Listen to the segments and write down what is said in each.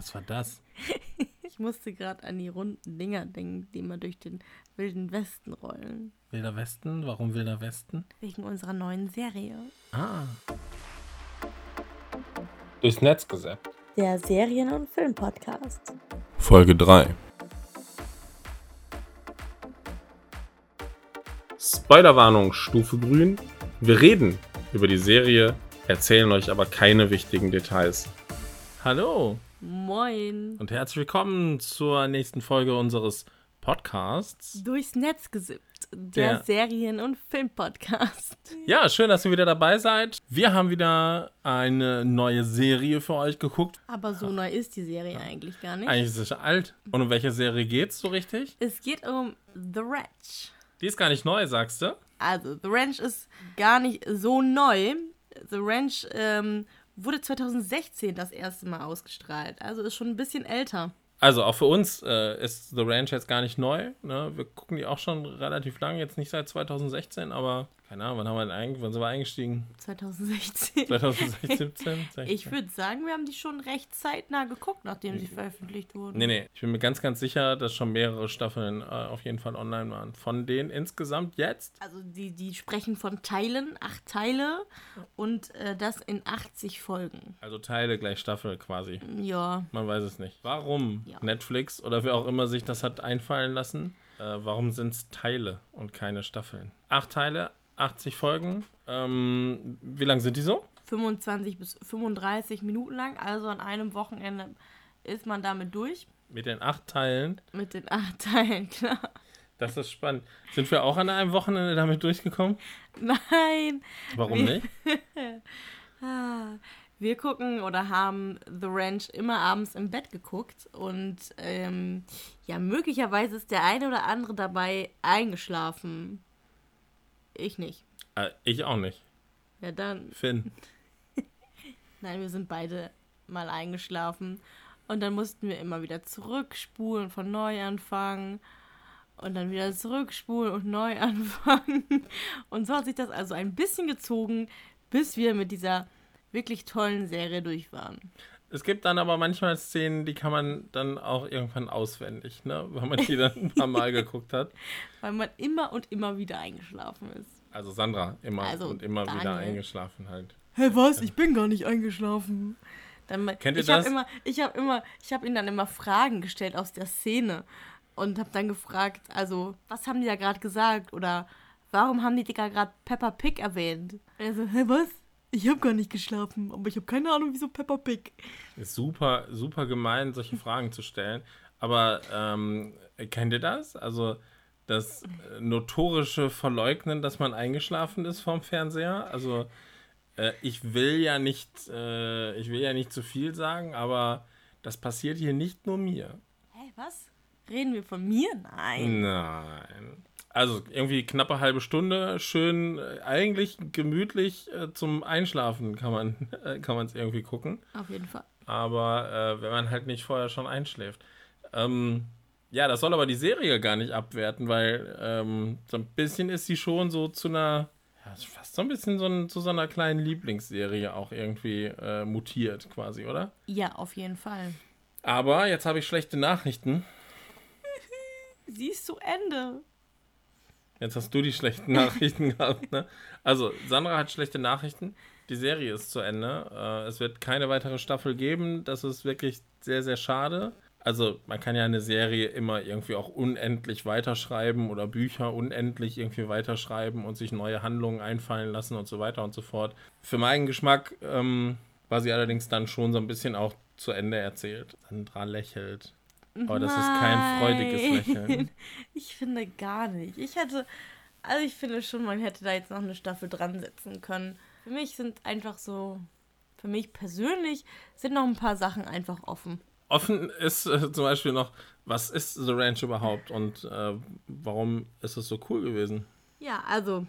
Was war das? Ich musste gerade an die runden Dinger denken, die immer durch den wilden Westen rollen. Wilder Westen? Warum Wilder Westen? Wegen unserer neuen Serie. Ah. Durchs Netz gesäppt. Der Serien- und Filmpodcast. Folge 3. Spoilerwarnung, Stufe grün. Wir reden über die Serie, erzählen euch aber keine wichtigen Details. Hallo Moin. und herzlich willkommen zur nächsten Folge unseres Podcasts. Durchs Netz gesippt. Der, Der- Serien- und Filmpodcast. Ja, schön, dass ihr wieder dabei seid. Wir haben wieder eine neue Serie für euch geguckt. Aber so neu ist die Serie eigentlich gar nicht. Eigentlich ist es alt. Und um welche Serie geht's so richtig? Es geht um The Ranch. Die ist gar nicht neu, sagst du? Also, The Ranch ist gar nicht so neu. The Ranch ähm, wurde 2016 das erste Mal ausgestrahlt. Also ist schon ein bisschen älter. Also auch für uns äh, ist The Ranch jetzt gar nicht neu. Ne? Wir gucken die auch schon relativ lange, jetzt nicht seit 2016, aber keine Ahnung, wann haben wir denn eigentlich, wann sind wir eingestiegen? 2016. 2016, 17? Ich würde sagen, wir haben die schon recht zeitnah geguckt, nachdem sie veröffentlicht wurden. Nee, nee, ich bin mir ganz, ganz sicher, dass schon mehrere Staffeln äh, auf jeden Fall online waren. Von denen insgesamt jetzt Also die, die sprechen von Teilen, acht Teile und äh, das in 80 Folgen. Also Teile gleich Staffel quasi. Ja, Man weiß es nicht. Warum Ja. Netflix oder wer auch immer sich das hat einfallen lassen, äh, warum sind es Teile und keine Staffeln? Acht Teile, 80 Folgen. Ähm, wie lang sind die so? 25 bis 35 Minuten lang, also an einem Wochenende ist man damit durch. Mit den acht Teilen. Mit den acht Teilen, klar. Das ist spannend. Sind wir auch an einem Wochenende damit durchgekommen? Nein, Warum Wie- nicht? Ah, Wir gucken oder haben The Ranch immer abends im Bett geguckt und ähm, ja, möglicherweise ist der eine oder andere dabei eingeschlafen. Ich nicht. Äh, ich auch nicht. Ja, dann. Finn. Nein, wir sind beide mal eingeschlafen und dann mussten wir immer wieder zurückspulen, von neu anfangen und dann wieder zurückspulen und neu anfangen. Und so hat sich das also ein bisschen gezogen, bis wir mit dieser wirklich tollen Serie durch waren. Es gibt dann aber manchmal Szenen, die kann man dann auch irgendwann auswendig, ne? Weil man die dann ein paar Mal geguckt hat. Weil man immer und immer wieder eingeschlafen ist. Also Sandra immer Also und immer wieder Daniel. eingeschlafen halt. Hä, was? Ich bin gar nicht eingeschlafen. Dann, mal- Kennt ihr ich habe das? immer, ich habe immer, ich habe ihnen dann immer Fragen gestellt aus der Szene und habe dann gefragt, also was haben die da gerade gesagt oder warum haben die da gerade Peppa Pig erwähnt? Und er so, hä, was? Ich habe gar nicht geschlafen, aber ich habe keine Ahnung, wieso Peppa Pig. Ist super, super gemein, solche Fragen zu stellen. Aber ähm, kennt ihr das? Also das äh, notorische Verleugnen, dass man eingeschlafen ist vorm Fernseher. Also äh, ich will ja nicht, äh, ich will ja nicht zu viel sagen, aber das passiert hier nicht nur mir. Hä, was? Reden wir von mir? Nein. Nein. Also irgendwie knappe halbe Stunde, schön, äh, eigentlich gemütlich äh, zum Einschlafen kann man äh, kann man es irgendwie gucken. Auf jeden Fall. Aber äh, wenn man halt nicht vorher schon einschläft. Ähm, ja, das soll aber die Serie gar nicht abwerten, weil ähm, so ein bisschen ist sie schon so zu einer, ja, fast so ein bisschen so ein, zu so einer kleinen Lieblingsserie auch irgendwie äh, mutiert quasi, oder? Ja, auf jeden Fall. Aber jetzt habe ich schlechte Nachrichten. Sie ist zu Ende. Jetzt hast du die schlechten Nachrichten gehabt, ne? Also, Sandra hat schlechte Nachrichten. Die Serie ist zu Ende. Äh, es wird keine weitere Staffel geben. Das ist wirklich sehr, sehr schade. Also, man kann ja eine Serie immer irgendwie auch unendlich weiterschreiben oder Bücher unendlich irgendwie weiterschreiben und sich neue Handlungen einfallen lassen und so weiter und so fort. Für meinen Geschmack ähm, war sie allerdings dann schon so ein bisschen auch zu Ende erzählt. Sandra lächelt. Aber das ist kein freudiges Nein. Lächeln. Ich finde gar nicht. Ich hätte, also ich finde schon, man hätte da jetzt noch eine Staffel dran setzen können. Für mich sind einfach so, für mich persönlich sind noch ein paar Sachen einfach offen. Offen ist äh, zum Beispiel noch, was ist The Ranch überhaupt und äh, warum ist es so cool gewesen? Ja, also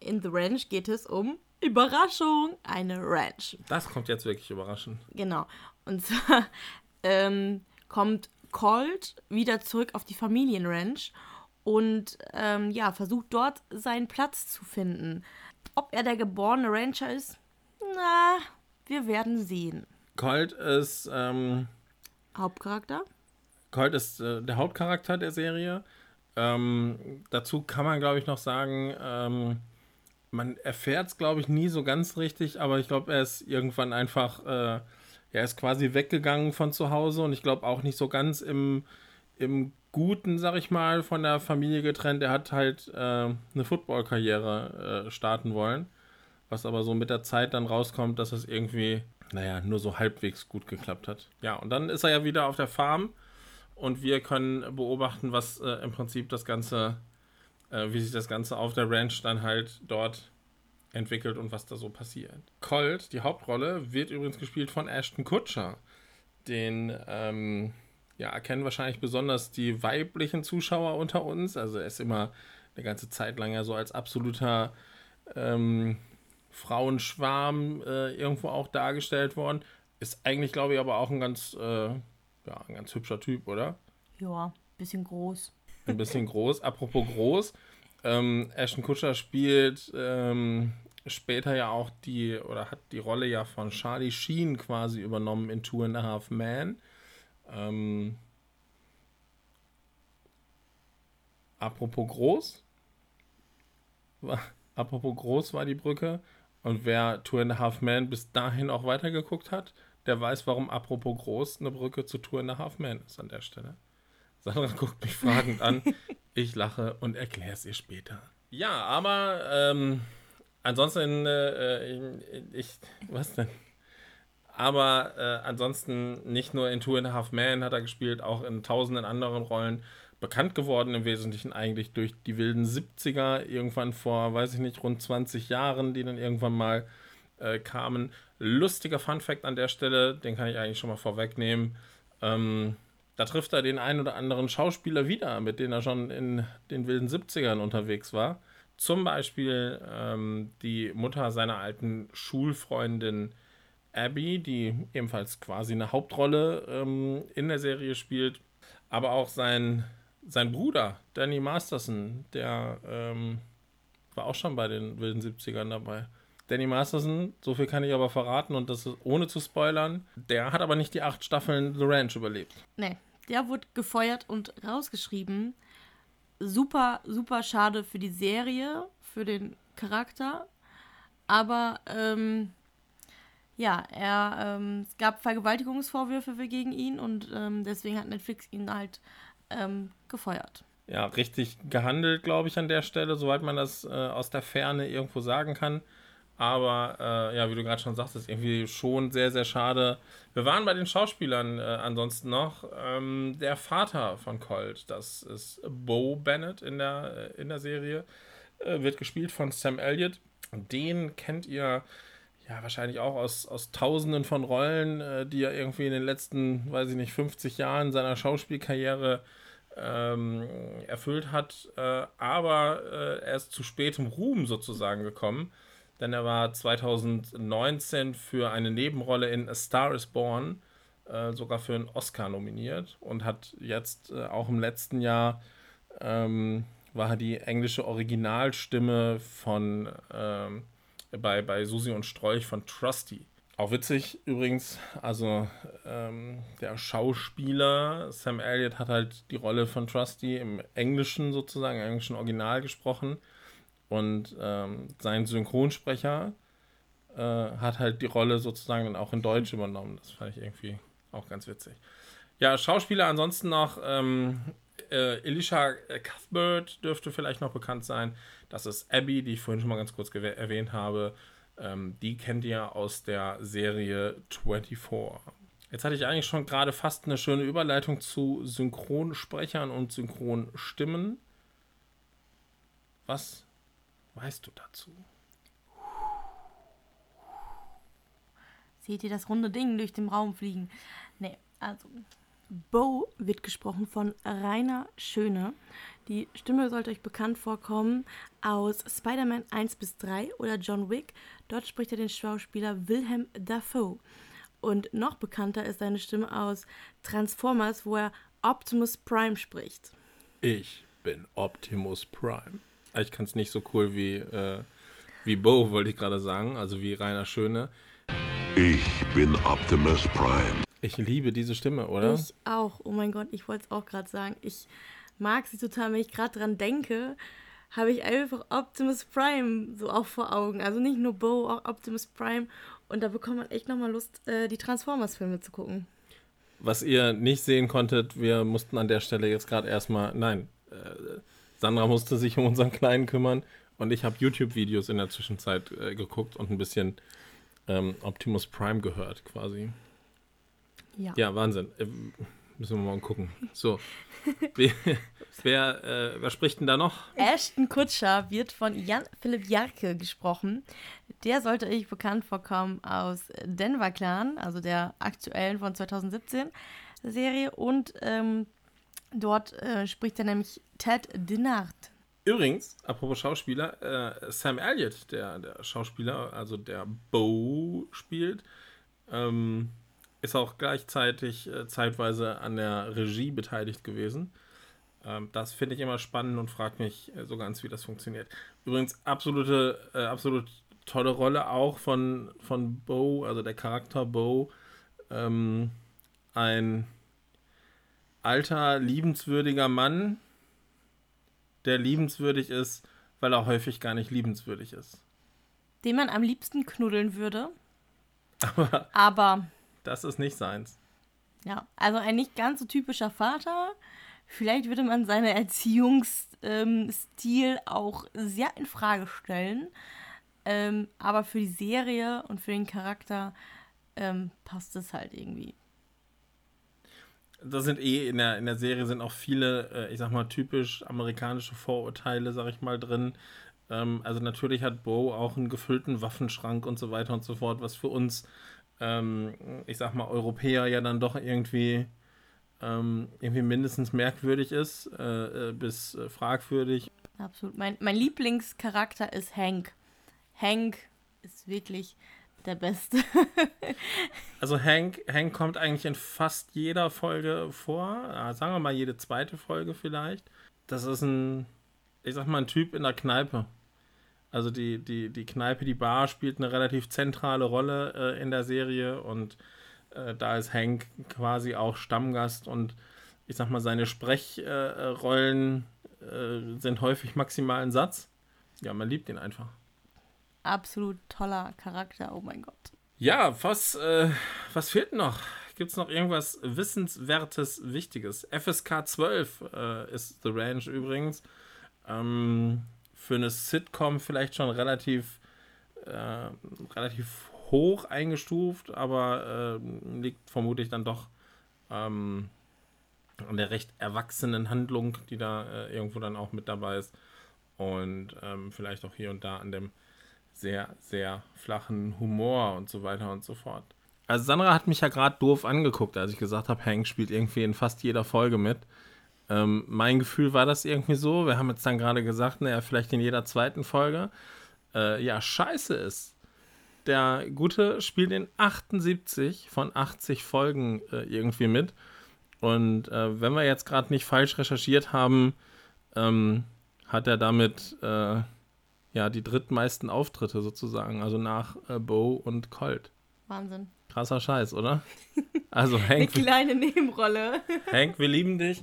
in The Ranch geht es um Überraschung, eine Ranch. Das kommt jetzt wirklich überraschend. Genau. Und zwar ähm, kommt Colt wieder zurück auf die Familienranch und ähm, ja, versucht dort seinen Platz zu finden. Ob er der geborene Rancher ist? Na, wir werden sehen. Colt ist ähm, Hauptcharakter? Colt ist äh, der Hauptcharakter der Serie. Ähm, dazu kann man, glaube ich, noch sagen, ähm, man erfährt es, glaube ich, nie so ganz richtig, aber ich glaube, er ist irgendwann einfach, äh, er ist quasi weggegangen von zu Hause und ich glaube auch nicht so ganz im, im Guten, sag ich mal, von der Familie getrennt. Er hat halt äh, eine Football-Karriere äh, starten wollen, was aber so mit der Zeit dann rauskommt, dass es irgendwie, naja, nur so halbwegs gut geklappt hat. Ja, und dann ist er ja wieder auf der Farm und wir können beobachten, was äh, im Prinzip das Ganze, äh, wie sich das Ganze auf der Ranch dann halt dort entwickelt und was da so passiert. Colt, die Hauptrolle, wird übrigens gespielt von Ashton Kutcher. Den ähm, ja, erkennen wahrscheinlich besonders die weiblichen Zuschauer unter uns. Also er ist immer eine ganze Zeit lang ja so als absoluter ähm, Frauenschwarm äh, irgendwo auch dargestellt worden. Ist eigentlich, glaube ich, aber auch ein ganz äh, ja, ein ganz hübscher Typ, oder? Ja, bisschen groß. Ein bisschen groß. Apropos groß, ähm, Ashton Kutcher spielt ähm, später ja auch die, oder hat die Rolle ja von Charlie Sheen quasi übernommen in Two and a Half Men. Ähm, apropos groß, war, apropos groß war die Brücke. Und wer Two and a Half Men bis dahin auch weitergeguckt hat, der weiß, warum apropos groß eine Brücke zu Tour in the Half Man ist an der Stelle. Sandra guckt mich fragend an. Ich lache und erkläre es ihr später. Ja, aber ähm, ansonsten, äh, ich, ich, was denn? Aber äh, ansonsten nicht nur in Two and a Half Man hat er gespielt, auch in tausenden anderen Rollen. Bekannt geworden im Wesentlichen eigentlich durch die wilden 70er, irgendwann vor, weiß ich nicht, rund 20 Jahren, die dann irgendwann mal äh, kamen. Lustiger Fun Fact an der Stelle, den kann ich eigentlich schon mal vorwegnehmen. Ähm, da trifft er den einen oder anderen Schauspieler wieder, mit dem er schon in den wilden 70ern unterwegs war. Zum Beispiel ähm, die Mutter seiner alten Schulfreundin Abby, die ebenfalls quasi eine Hauptrolle ähm, in der Serie spielt. Aber auch sein, sein Bruder, Danny Masterson, der ähm, war auch schon bei den wilden 70ern dabei. Danny Masterson, so viel kann ich aber verraten und das ohne zu spoilern. Der hat aber nicht die acht Staffeln The Ranch überlebt. Nee, der wurde gefeuert und rausgeschrieben. Super, super schade für die Serie, für den Charakter. Aber ähm, ja, er, ähm, es gab Vergewaltigungsvorwürfe gegen ihn und ähm, deswegen hat Netflix ihn halt ähm, gefeuert. Ja, richtig gehandelt, glaube ich, an der Stelle, soweit man das äh, aus der Ferne irgendwo sagen kann. Aber äh, ja, wie du gerade schon sagst, ist irgendwie schon sehr, sehr schade. Wir waren bei den Schauspielern äh, ansonsten noch. Ähm, der Vater von Colt, das ist Bo Bennett in der, äh, in der Serie, äh, wird gespielt von Sam Elliott. Den kennt ihr ja wahrscheinlich auch aus, aus tausenden von Rollen, äh, die er irgendwie in den letzten, weiß ich nicht, 50 Jahren seiner Schauspielkarriere ähm, erfüllt hat. Äh, aber er ist zu spätem Ruhm sozusagen gekommen denn er war 2019 für eine Nebenrolle in A Star is Born äh, sogar für einen Oscar nominiert und hat jetzt äh, auch im letzten Jahr ähm, war er die englische Originalstimme von ähm, bei, bei Susi und Strolch von Trusty. Auch witzig übrigens, also ähm, der Schauspieler Sam Elliott hat halt die Rolle von Trusty im Englischen sozusagen, im englischen Original gesprochen. Und ähm, sein Synchronsprecher äh, hat halt die Rolle sozusagen dann auch in Deutsch übernommen. Das fand ich irgendwie auch ganz witzig. Ja, Schauspieler ansonsten noch. Ähm, äh, Elisha Cuthbert dürfte vielleicht noch bekannt sein. Das ist Abby, die ich vorhin schon mal ganz kurz erwähnt habe. Ähm, die kennt ihr aus der Serie 24. Jetzt hatte ich eigentlich schon gerade fast eine schöne Überleitung zu Synchronsprechern und Synchronstimmen. Was weißt du dazu? Seht ihr das runde Ding durch den Raum fliegen? Nee, also Bo wird gesprochen von Rainer Schöne. Die Stimme sollte euch bekannt vorkommen aus Spider-Man 1 bis 3 oder John Wick. Dort spricht er den Schauspieler Wilhelm Dafoe. Und noch bekannter ist seine Stimme aus Transformers, wo er Optimus Prime spricht. Ich bin Optimus Prime. Ich kann es nicht so cool wie, äh, wie Bo, wollte ich gerade sagen, also wie Rainer Schöne. Ich bin Optimus Prime. Ich liebe diese Stimme, oder? Ich auch. Oh mein Gott, ich wollte es auch gerade sagen. Ich mag sie total. Wenn ich gerade dran denke, habe ich einfach Optimus Prime so auch vor Augen. Also nicht nur Bo, auch Optimus Prime. Und da bekommt man echt nochmal Lust, äh, die Transformers-Filme zu gucken. Was ihr nicht sehen konntet, wir mussten an der Stelle jetzt gerade erstmal. Nein, äh, Sandra musste sich um unseren Kleinen kümmern und ich habe YouTube-Videos in der Zwischenzeit äh, geguckt und ein bisschen ähm, Optimus Prime gehört, quasi. Ja. Ja, Wahnsinn. Äh, müssen wir mal gucken. So. wer, wer, äh, wer spricht denn da noch? Ashton Kutscher wird von Jan Philipp Jarke gesprochen. Der sollte euch bekannt vorkommen aus Denver Clan, also der aktuellen von 2017 Serie. Und ähm, dort äh, spricht er nämlich Ted Dinard. Übrigens, apropos Schauspieler, äh, Sam Elliott, der, der Schauspieler, also der Bo spielt, ähm, ist auch gleichzeitig äh, zeitweise an der Regie beteiligt gewesen. Ähm, das finde ich immer spannend und frage mich äh, so ganz, wie das funktioniert. Übrigens, absolute, äh, absolut tolle Rolle auch von, von Bo, also der Charakter Bo. Ähm, ein alter, liebenswürdiger Mann, der liebenswürdig ist, weil er häufig gar nicht liebenswürdig ist. Den man am liebsten knuddeln würde. Aber Aber das ist nicht seins. ja, also ein nicht ganz so typischer Vater. Vielleicht würde man seinen Erziehungsstil ähm, auch sehr in Frage stellen. Ähm, aber für die Serie und für den Charakter ähm, passt es halt irgendwie. Da sind eh in der, in der Serie sind auch viele, äh, ich sag mal, typisch amerikanische Vorurteile, sag ich mal, drin. Ähm, also natürlich hat Bo auch einen gefüllten Waffenschrank und so weiter und so fort, was für uns, ähm, ich sag mal, Europäer ja dann doch irgendwie, ähm, irgendwie mindestens merkwürdig ist, äh, äh, bis äh, fragwürdig. Absolut. Mein, mein Lieblingscharakter ist Hank. Hank ist wirklich der Beste. Also Hank, Hank kommt eigentlich in fast jeder Folge vor. Sagen wir mal jede zweite Folge vielleicht. Das ist ein, ich sag mal, ein Typ in der Kneipe. Also die, die, die Kneipe, die Bar spielt eine relativ zentrale Rolle äh, in der Serie und äh, da ist Hank quasi auch Stammgast und ich sag mal, seine Sprechrollen äh, sind häufig maximal ein Satz. Ja, man liebt ihn einfach. Absolut toller Charakter. Oh mein Gott. Ja, was, äh, was fehlt noch? Gibt es noch irgendwas Wissenswertes, Wichtiges? FSK 12 äh, ist The Ranch übrigens. Ähm, für eine Sitcom vielleicht schon relativ, äh, relativ hoch eingestuft, aber äh, liegt vermutlich dann doch ähm, an der recht erwachsenen Handlung, die da äh, irgendwo dann auch mit dabei ist. Und ähm, vielleicht auch hier und da an dem sehr, sehr flachen Humor und so weiter und so fort. Also Sandra hat mich ja gerade doof angeguckt, als ich gesagt habe, Hank spielt irgendwie in fast jeder Folge mit. Ähm, mein Gefühl war das irgendwie so. Wir haben jetzt dann gerade gesagt, naja, vielleicht in jeder zweiten Folge. Äh, ja, scheiße ist. Der Gute spielt in 78 von 80 Folgen äh, irgendwie mit. Und äh, wenn wir jetzt gerade nicht falsch recherchiert haben, ähm, hat er damit äh, ja die drittmeisten Auftritte sozusagen, also nach äh, Bo und Colt. Wahnsinn. Krasser Scheiß, oder? Also Eine Hank, kleine Nebenrolle. Hank, wir lieben dich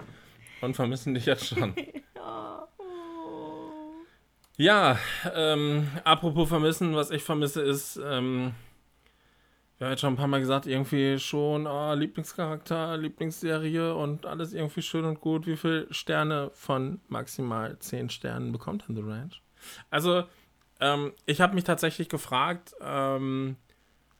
und vermissen dich jetzt schon. Oh. Ja, ähm, apropos vermissen, was ich vermisse ist, ähm, haben jetzt schon ein paar Mal gesagt, irgendwie schon oh, Lieblingscharakter, Lieblingsserie und alles irgendwie schön und gut. Wie viele Sterne von maximal 10 Sternen bekommt dann The Ranch? Also, ähm, ich habe mich tatsächlich gefragt, ähm,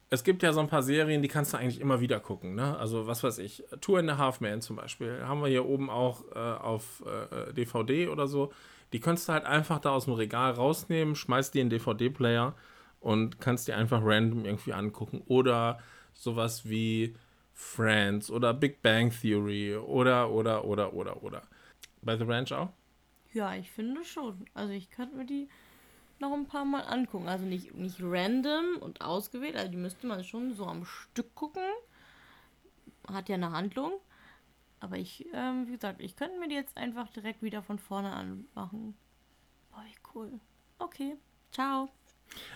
es gibt ja so ein paar Serien, die kannst du eigentlich immer wieder gucken. Ne? Also, was weiß ich, Two and a Half Man zum Beispiel, haben wir hier oben auch äh, auf äh, DVD oder so. Die kannst du halt einfach da aus dem Regal rausnehmen, schmeißt die in den DVD-Player und kannst die einfach random irgendwie angucken. Oder sowas wie Friends oder Big Bang Theory oder, oder, oder, oder, oder. Bei The Ranch auch? Ja, ich finde schon. Also ich könnte mir die noch ein paar Mal angucken. Also nicht, nicht random und ausgewählt. Also die müsste man schon so am Stück gucken. Hat ja eine Handlung. Aber ich, ähm, wie gesagt, ich könnte mir die jetzt einfach direkt wieder von vorne anmachen. Boah, wie cool. Okay, ciao.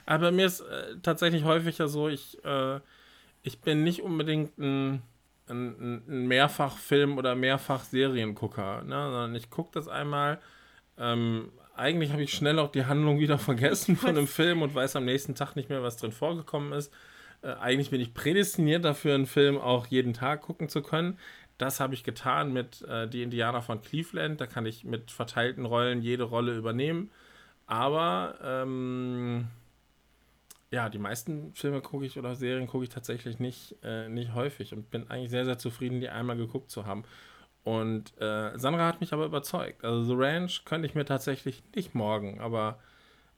Aber mir ist äh, tatsächlich häufiger so, ich, äh, ich bin nicht unbedingt ein ein, ein Mehrfachfilm- oder Mehrfach-Seriengucker, ne? sondern ich gucke das einmal. Ähm, eigentlich habe ich schnell auch die Handlung wieder vergessen von dem Film und weiß am nächsten Tag nicht mehr, was drin vorgekommen ist. Äh, eigentlich bin ich prädestiniert dafür, einen Film auch jeden Tag gucken zu können. Das habe ich getan mit äh, Die Indianer von Cleveland. Da kann ich mit verteilten Rollen jede Rolle übernehmen. Aber ähm, ja, die meisten Filme gucke ich oder Serien gucke ich tatsächlich nicht, äh, nicht häufig und bin eigentlich sehr, sehr zufrieden, die einmal geguckt zu haben. Und äh, Sandra hat mich aber überzeugt. Also The Ranch könnte ich mir tatsächlich nicht morgen, aber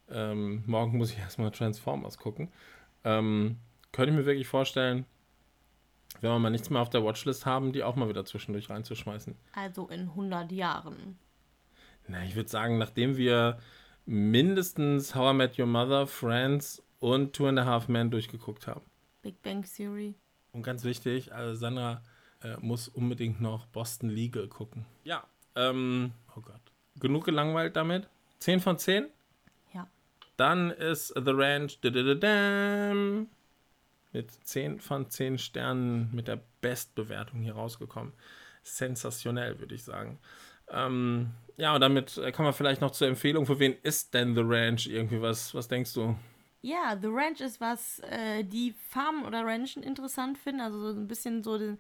ähm, morgen muss ich erstmal Transformers gucken. Ähm, könnte ich mir wirklich vorstellen, wenn wir mal nichts mehr auf der Watchlist haben, die auch mal wieder zwischendurch reinzuschmeißen. Also in 100 Jahren. Na, ich würde sagen, nachdem wir mindestens How I Met Your Mother, Friends und Two and a Half Men durchgeguckt haben. Big Bang Theory. Und ganz wichtig, also Sandra äh, muss unbedingt noch Boston Legal gucken. Ja, ähm, oh Gott. Genug gelangweilt damit? 10 von 10? Ja. Dann ist The Ranch mit 10 von 10 Sternen mit der Bestbewertung hier rausgekommen. Sensationell, würde ich sagen. Ähm, ja, und damit äh, kommen wir vielleicht noch zur Empfehlung. Für wen ist denn The Ranch irgendwie was? Was denkst du? Ja, The Ranch ist was, äh, die Farmen oder Ranchen interessant finden. Also so ein bisschen so den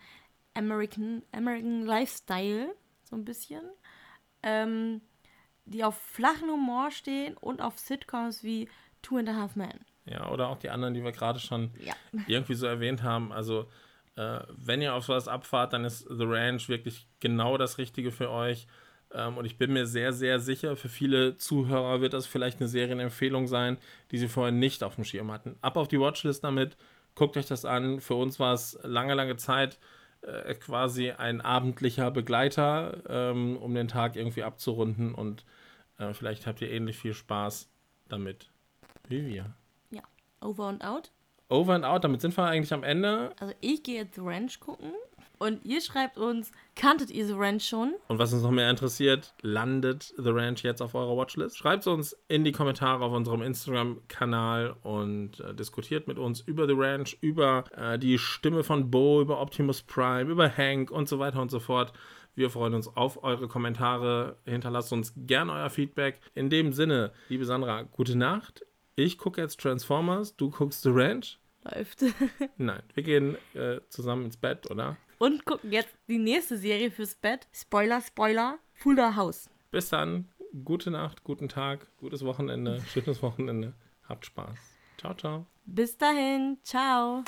American, American Lifestyle. So ein bisschen. Ähm, die auf flachen Humor stehen und auf Sitcoms wie Two and a Half Men. Ja, oder auch die anderen, die wir gerade schon Ja. irgendwie so erwähnt haben. Also, äh, wenn ihr auf sowas abfahrt, dann ist The Ranch wirklich genau das Richtige für euch. Ähm, und ich bin mir sehr, sehr sicher, für viele Zuhörer wird das vielleicht eine Serienempfehlung sein, die sie vorher nicht auf dem Schirm hatten. Ab auf die Watchlist damit, guckt euch das an. Für uns war es lange, lange Zeit äh, quasi ein abendlicher Begleiter, ähm, um den Tag irgendwie abzurunden. Und äh, vielleicht habt ihr ähnlich viel Spaß damit wie wir. Over and Out. Over and out, damit sind wir eigentlich am Ende. Also ich gehe jetzt Ranch gucken. Und ihr schreibt uns, kanntet ihr The Ranch schon? Und was uns noch mehr interessiert, landet The Ranch jetzt auf eurer Watchlist? Schreibt es uns in die Kommentare auf unserem Instagram-Kanal und äh, diskutiert mit uns über The Ranch, über äh, die Stimme von Bo, über Optimus Prime, über Hank und so weiter und so fort. Wir freuen uns auf eure Kommentare. Hinterlasst uns gern euer Feedback. In dem Sinne, liebe Sandra, gute Nacht. Ich gucke jetzt Transformers, du guckst The Ranch. Läuft. Nein, wir gehen äh, zusammen ins Bett, oder? Und gucken jetzt die nächste Serie fürs Bett. Spoiler, Spoiler. Fuller House. Bis dann. Gute Nacht, guten Tag, gutes Wochenende, schönes Wochenende. Habt Spaß. Ciao, ciao. Bis dahin. Ciao.